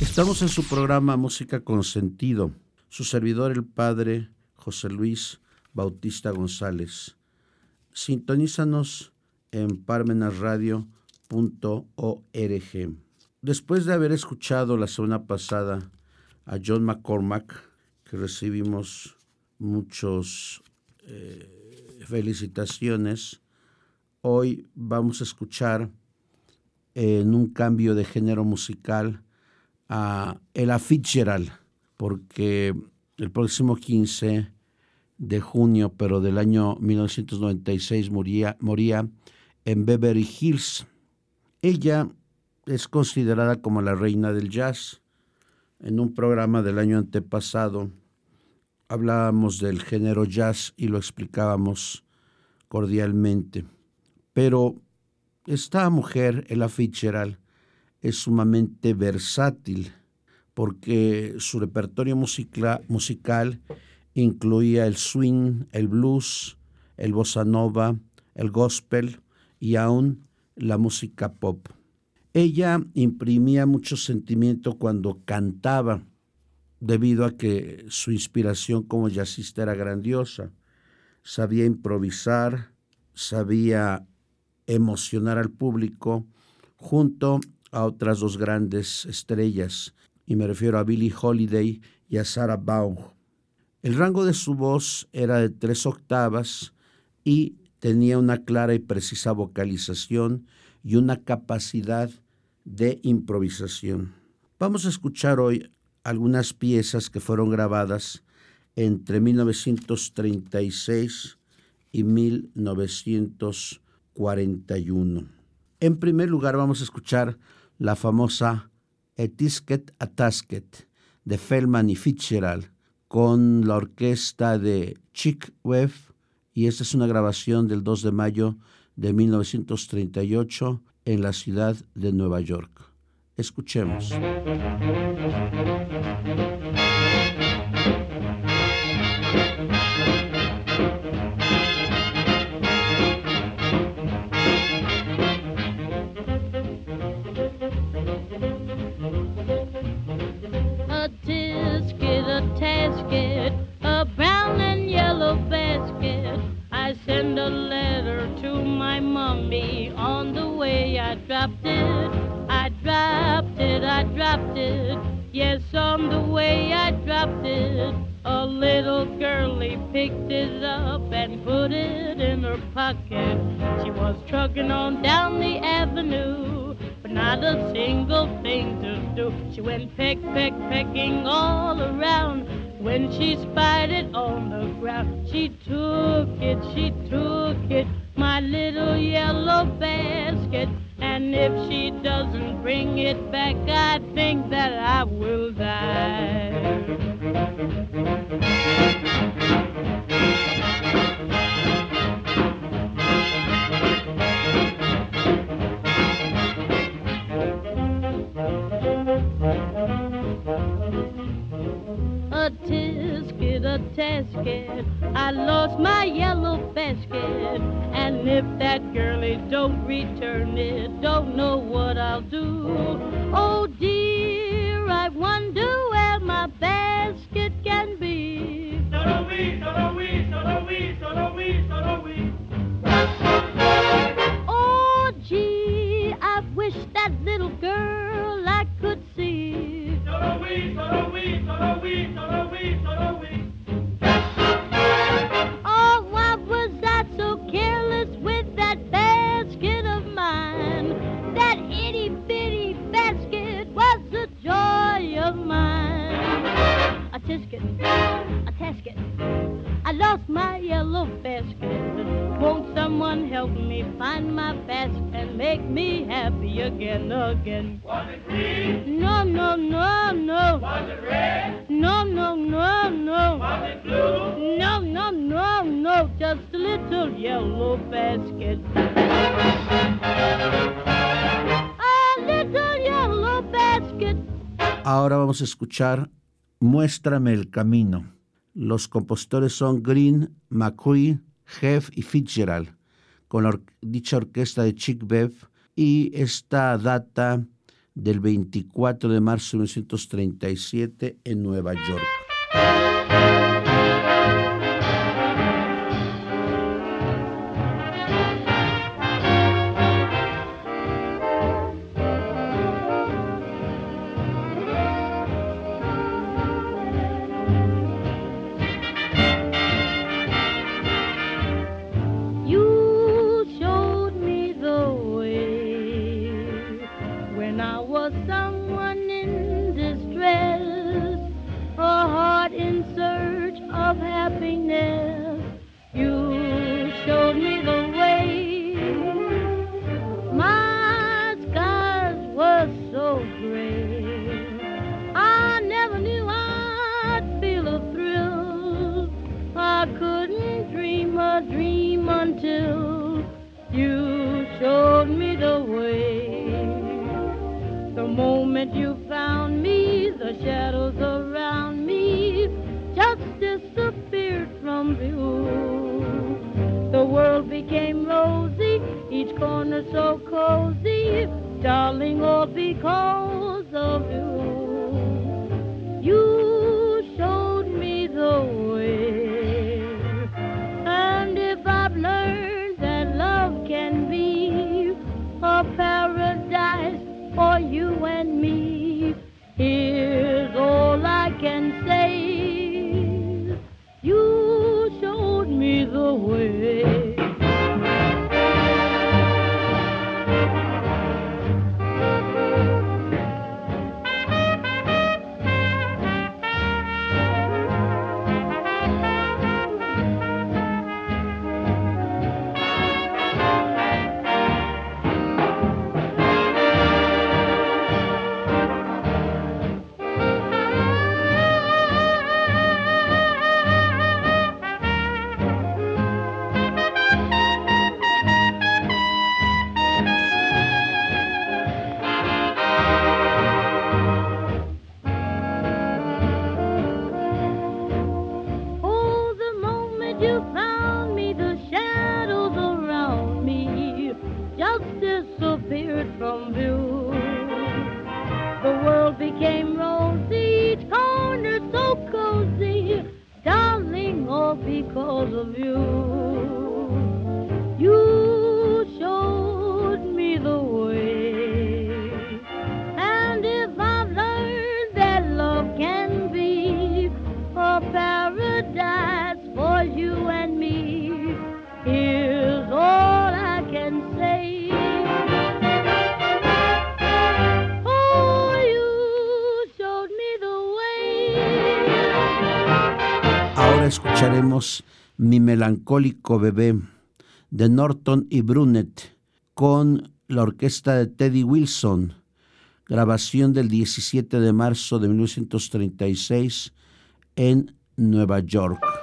Estamos en su programa Música con sentido. Su servidor el padre José Luis Bautista González. Sintonízanos en parmenasradio.org. Después de haber escuchado la semana pasada a John McCormack, que recibimos muchos eh, felicitaciones, hoy vamos a escuchar en un cambio de género musical a Ella Fitzgerald, porque el próximo 15 de junio, pero del año 1996, moría, moría en Beverly Hills. Ella es considerada como la reina del jazz. En un programa del año antepasado hablábamos del género jazz y lo explicábamos cordialmente. Pero esta mujer, Ella Fitzgerald, es sumamente versátil porque su repertorio musical incluía el swing, el blues, el bossa nova, el gospel y aún la música pop. Ella imprimía mucho sentimiento cuando cantaba, debido a que su inspiración como jazzista era grandiosa. Sabía improvisar, sabía emocionar al público, junto a otras dos grandes estrellas, y me refiero a Billie Holiday y a Sarah Baum. El rango de su voz era de tres octavas y tenía una clara y precisa vocalización y una capacidad de improvisación. Vamos a escuchar hoy algunas piezas que fueron grabadas entre 1936 y 1941. En primer lugar vamos a escuchar la famosa Etisket Atasket de Feldman y Fitzgerald con la orquesta de Chick Webb y esta es una grabación del 2 de mayo de 1938 en la ciudad de Nueva York. Escuchemos. She was trucking on down the avenue, but not a single thing to do. She went peck, peck, pecking all around. When she spied it on the ground, she took it, she took it, my little yellow basket. And if she doesn't bring it back, I think that I will die. basket. I lost my yellow basket. And if that girlie don't return it, don't know what I'll do. Oh, no, no. Just little yellow basket. A little yellow basket. Ahora vamos a escuchar Muéstrame el camino. Los compositores son Green, McCoy, Jeff y Fitzgerald, con dicha orquesta de Chick Bev, y esta data del 24 de marzo de 1937 en Nueva York. So. corner so cozy, darling, all because. Mi melancólico bebé de Norton y Brunet con la orquesta de Teddy Wilson, grabación del 17 de marzo de 1936 en Nueva York.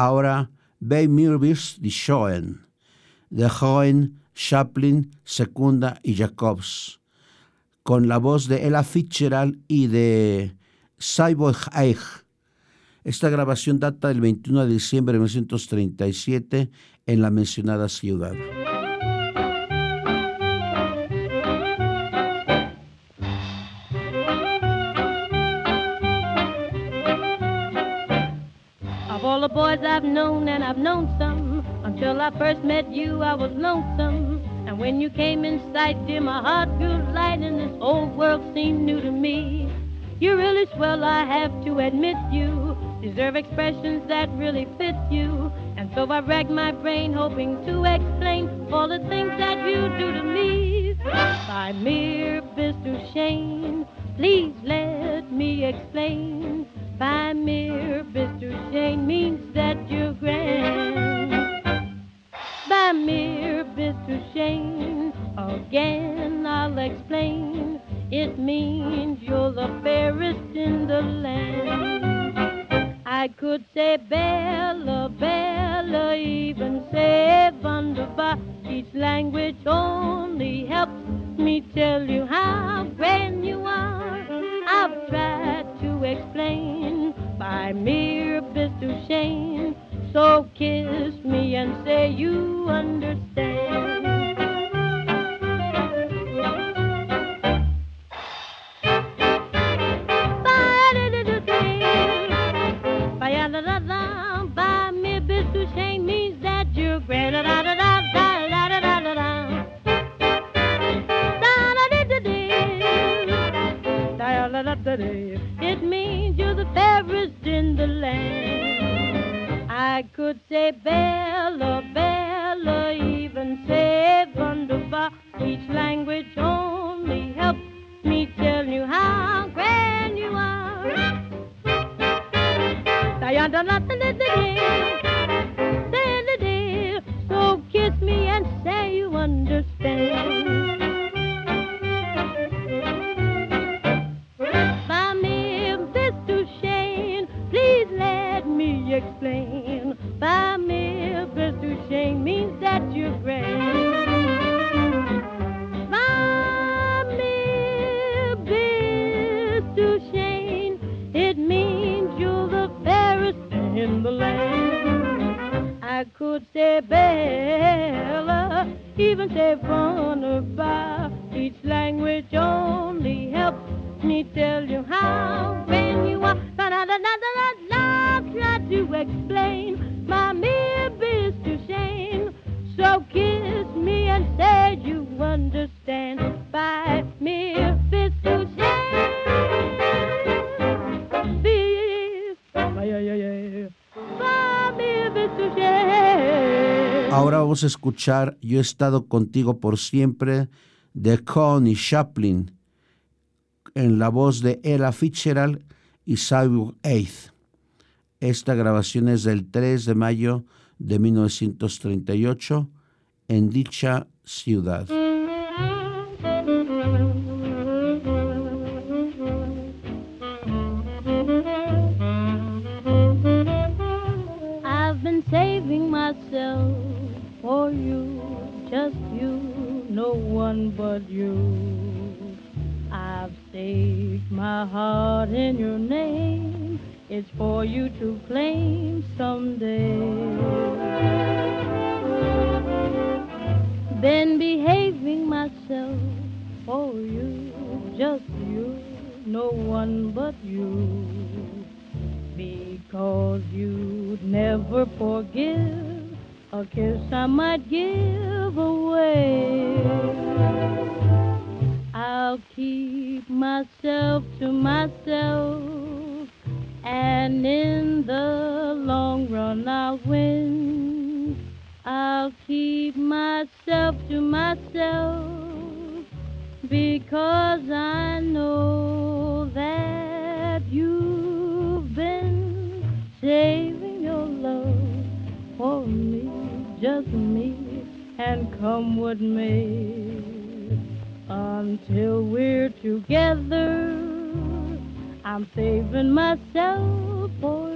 Ahora Bei mir bist die Schoen, de Joen, Chaplin, Secunda y Jacobs, con la voz de Ella Fitzgerald y de Cyborg Eich. Esta grabación data del 21 de diciembre de 1937 en la mencionada ciudad. I've known, and I've known some, until I first met you, I was lonesome. And when you came in sight, dear, my heart grew light, and this old world seemed new to me. You're really swell, I have to admit you deserve expressions that really fit you. And so I racked my brain hoping to explain all the things that you do to me. By mere Mr. Shane, please let me explain. By mere Mr. Shane means that yesterday. Escuchar Yo he estado contigo por siempre de Connie Chaplin en la voz de Ella Fitzgerald y Cyborg Eighth. Esta grabación es del 3 de mayo de 1938 en dicha ciudad. Myself and in the long run I'll win. I'll keep myself to myself because I know that you've been saving your love for me, just me, and come with me Until we're together, I'm saving myself for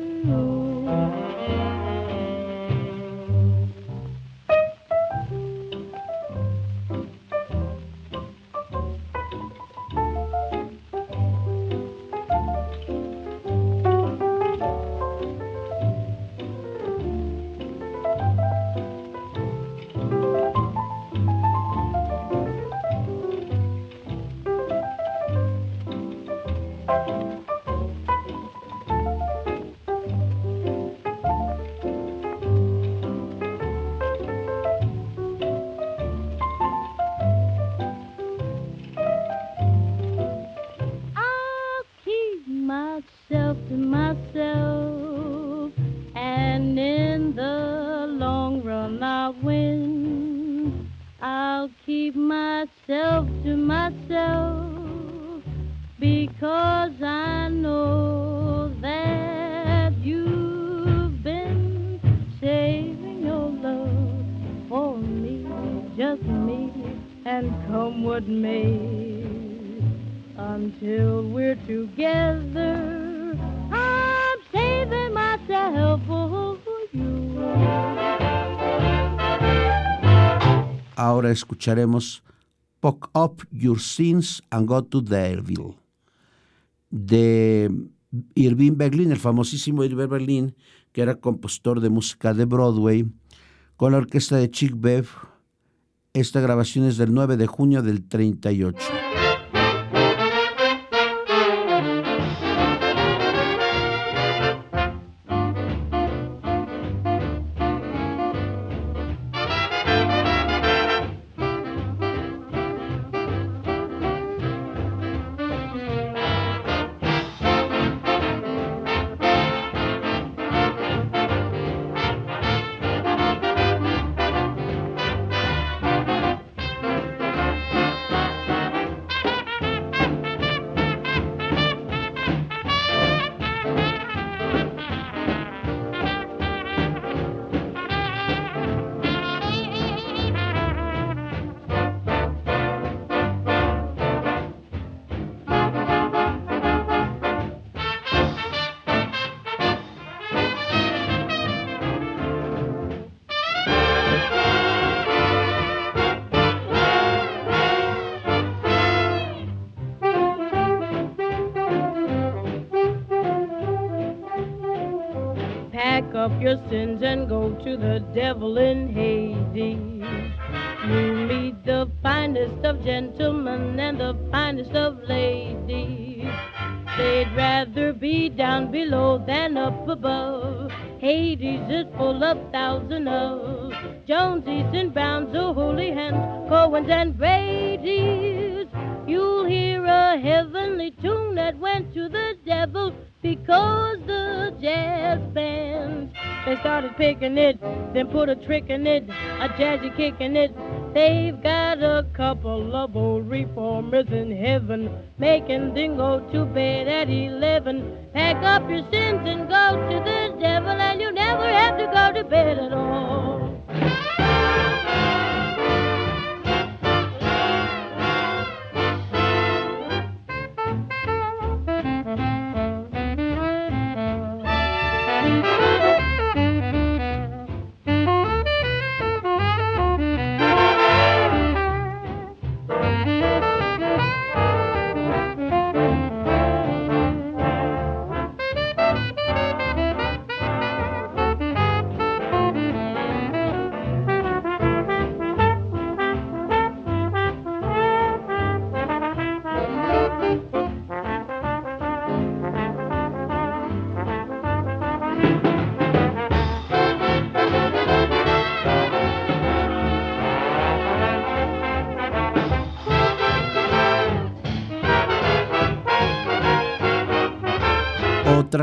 just me, and come what may. Until we're together, I'm saving myself for you. Ahora escucharemos Poke Up Your Sins and Go to Devil de Irving Berlin, el famosísimo Irving Berlin, que era compositor de música de Broadway, con la orquesta de Chick Bev. Esta grabación es del 9 de junio del 38. Sins and go to the devil in Hades. You meet the finest of gentlemen and the finest of ladies. They'd rather be down below than up above. Hades is full of thousands of Jonesies and Browns, oh holy hands, Cohens and Brady's. You'll hear a heavenly tune that went to the devil because the jazz band they started picking it, then put a trick in it, a jazzy kick in it. They've got a couple of old reformers in heaven, making them go to bed at eleven. Pack up your sins and go to the devil, and you never have to go to bed at all.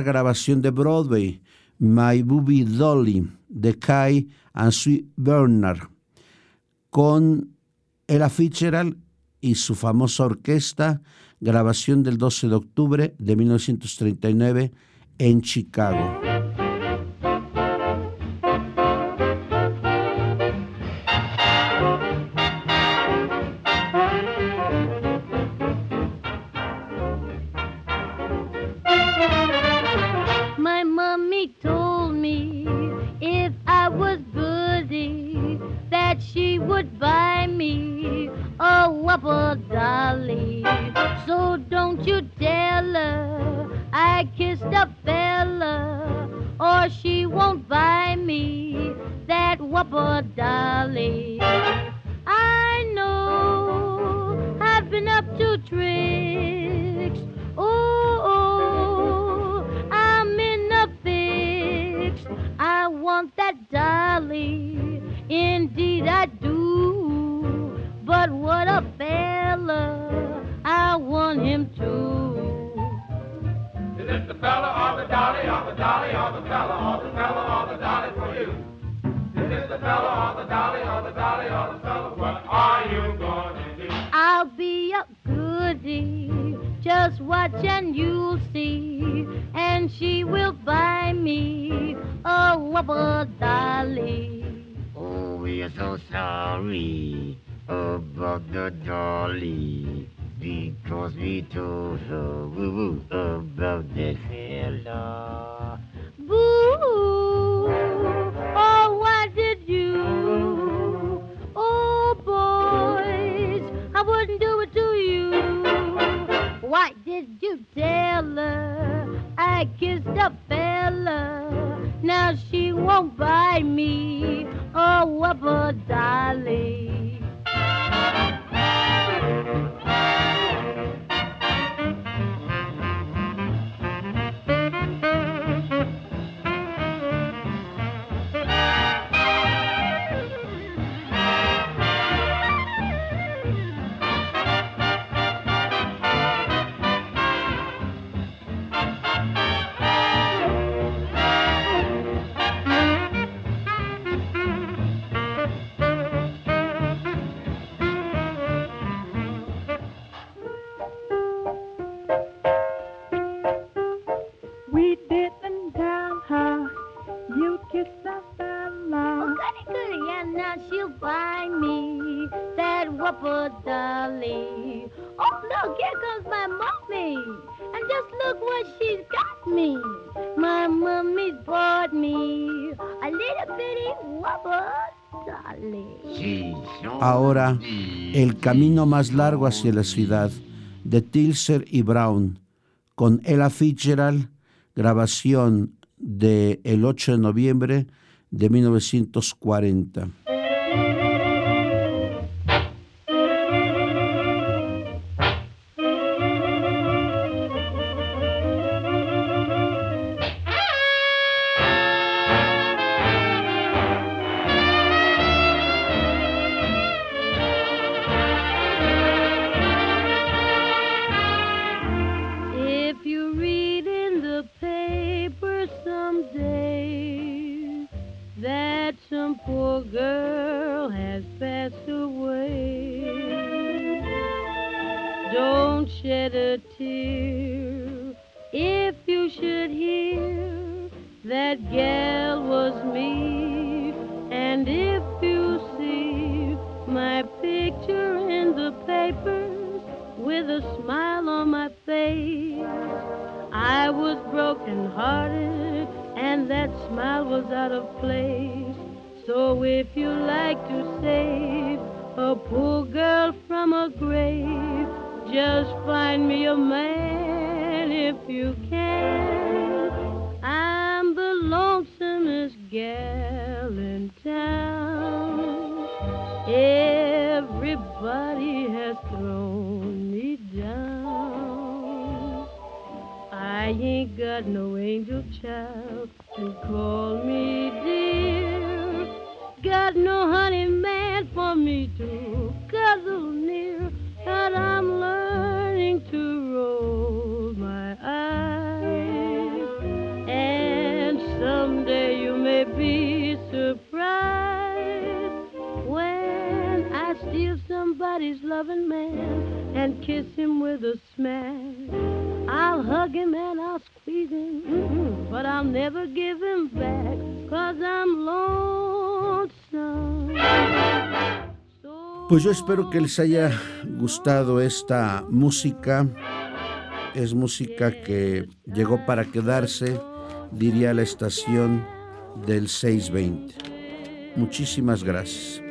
Grabación de Broadway, My Booby Dolly, de Kai and Sue Bernard, con Ella Fitzgerald y su famosa orquesta, grabación del 12 de octubre de 1939 en Chicago. the Ahora, el camino más largo hacia la ciudad, de Tilser y Brown, con Ella Fitzgerald, grabación del el 8 de noviembre de 1940. Smile was out of place. So if you like to save a poor girl from a grave, just find me a man if you can. I'm the lonesomest gal in town. Everybody has thrown me down. I ain't got no angel child to call me dear. Got no honey man for me to cuddle near. But I'm learning to roll my eyes. And someday you may be surprised when I steal somebody's loving man and kiss him with a smash. I'll hug him and I'll squeeze him, mm-mm, but I'll never give him back, cause I'm lonesome. So Pues yo espero que les haya gustado esta música. Es música que llegó para quedarse, diría la estación del 620. Muchísimas gracias.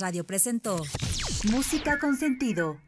Radio presentó Música con sentido.